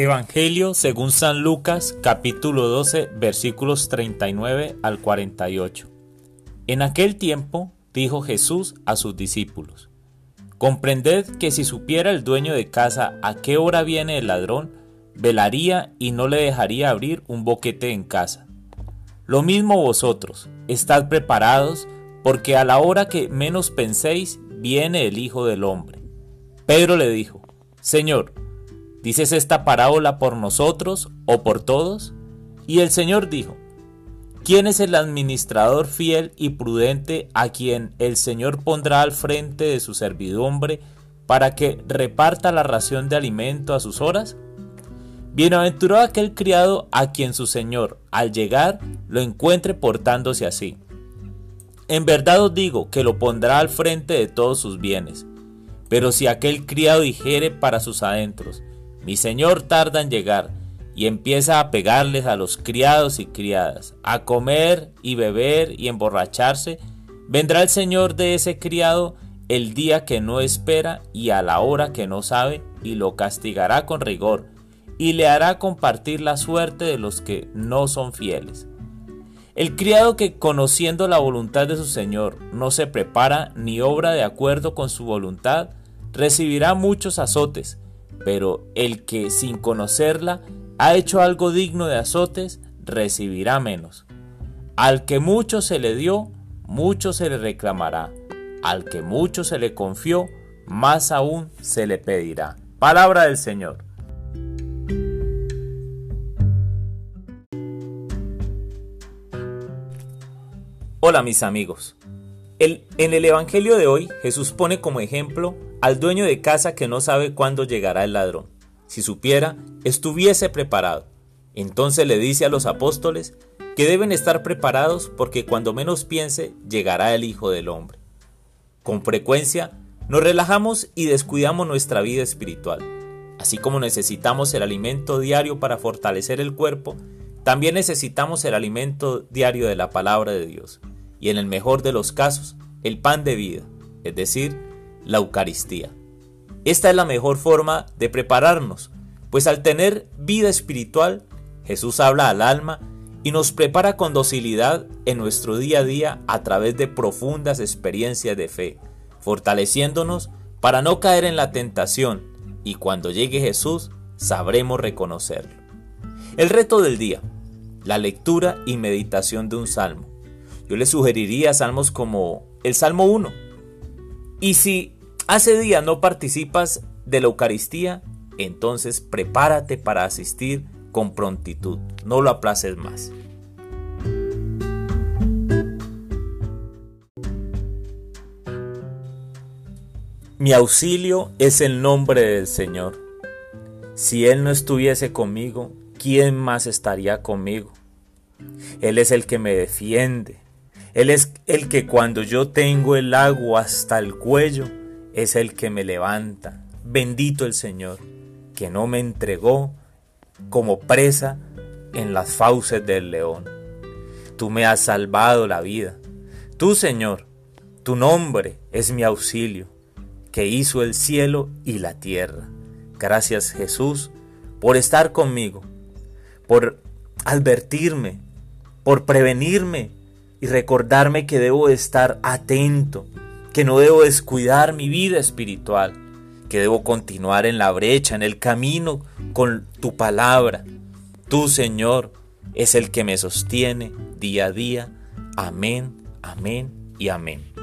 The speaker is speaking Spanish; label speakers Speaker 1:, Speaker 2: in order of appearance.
Speaker 1: Evangelio según San Lucas capítulo 12 versículos 39 al 48. En aquel tiempo dijo Jesús a sus discípulos, Comprended que si supiera el dueño de casa a qué hora viene el ladrón, velaría y no le dejaría abrir un boquete en casa. Lo mismo vosotros, estad preparados, porque a la hora que menos penséis, viene el Hijo del Hombre. Pedro le dijo, Señor, ¿Dices esta parábola por nosotros o por todos? Y el Señor dijo, ¿quién es el administrador fiel y prudente a quien el Señor pondrá al frente de su servidumbre para que reparta la ración de alimento a sus horas? Bienaventurado aquel criado a quien su Señor, al llegar, lo encuentre portándose así. En verdad os digo que lo pondrá al frente de todos sus bienes. Pero si aquel criado dijere para sus adentros, mi señor tarda en llegar y empieza a pegarles a los criados y criadas, a comer y beber y emborracharse. Vendrá el señor de ese criado el día que no espera y a la hora que no sabe y lo castigará con rigor y le hará compartir la suerte de los que no son fieles. El criado que conociendo la voluntad de su Señor no se prepara ni obra de acuerdo con su voluntad, recibirá muchos azotes, pero el que sin conocerla ha hecho algo digno de azotes, recibirá menos. Al que mucho se le dio, mucho se le reclamará. Al que mucho se le confió, más aún se le pedirá. Palabra del Señor. Hola mis amigos. en el Evangelio de hoy Jesús pone como ejemplo al dueño de casa que no sabe cuándo llegará el ladrón. Si supiera, estuviese preparado. Entonces le dice a los apóstoles que deben estar preparados porque cuando menos piense llegará el Hijo del Hombre. Con frecuencia nos relajamos y descuidamos nuestra vida espiritual. Así como necesitamos el alimento diario para fortalecer el cuerpo, también necesitamos el alimento diario de la palabra de Dios, y en el mejor de los casos, el pan de vida, es decir, la Eucaristía. Esta es la mejor forma de prepararnos, pues al tener vida espiritual, Jesús habla al alma y nos prepara con docilidad en nuestro día a día a través de profundas experiencias de fe, fortaleciéndonos para no caer en la tentación y cuando llegue Jesús sabremos reconocerlo. El reto del día, la lectura y meditación de un salmo. Yo le sugeriría salmos como el Salmo 1, y si hace día no participas de la Eucaristía, entonces prepárate para asistir con prontitud. No lo aplaces más. Mi auxilio es el nombre del Señor. Si Él no estuviese conmigo, ¿quién más estaría conmigo? Él es el que me defiende, él es el que cuando yo tengo el agua hasta el cuello, es el que me levanta. Bendito el Señor, que no me entregó como presa en las fauces del león. Tú me has salvado la vida. Tú, Señor, tu nombre es mi auxilio, que hizo el cielo y la tierra. Gracias, Jesús, por estar conmigo, por advertirme, por prevenirme y recordarme que debo estar atento, que no debo descuidar mi vida espiritual, que debo continuar en la brecha, en el camino con tu palabra. Tú, Señor, es el que me sostiene día a día. Amén, amén y amén.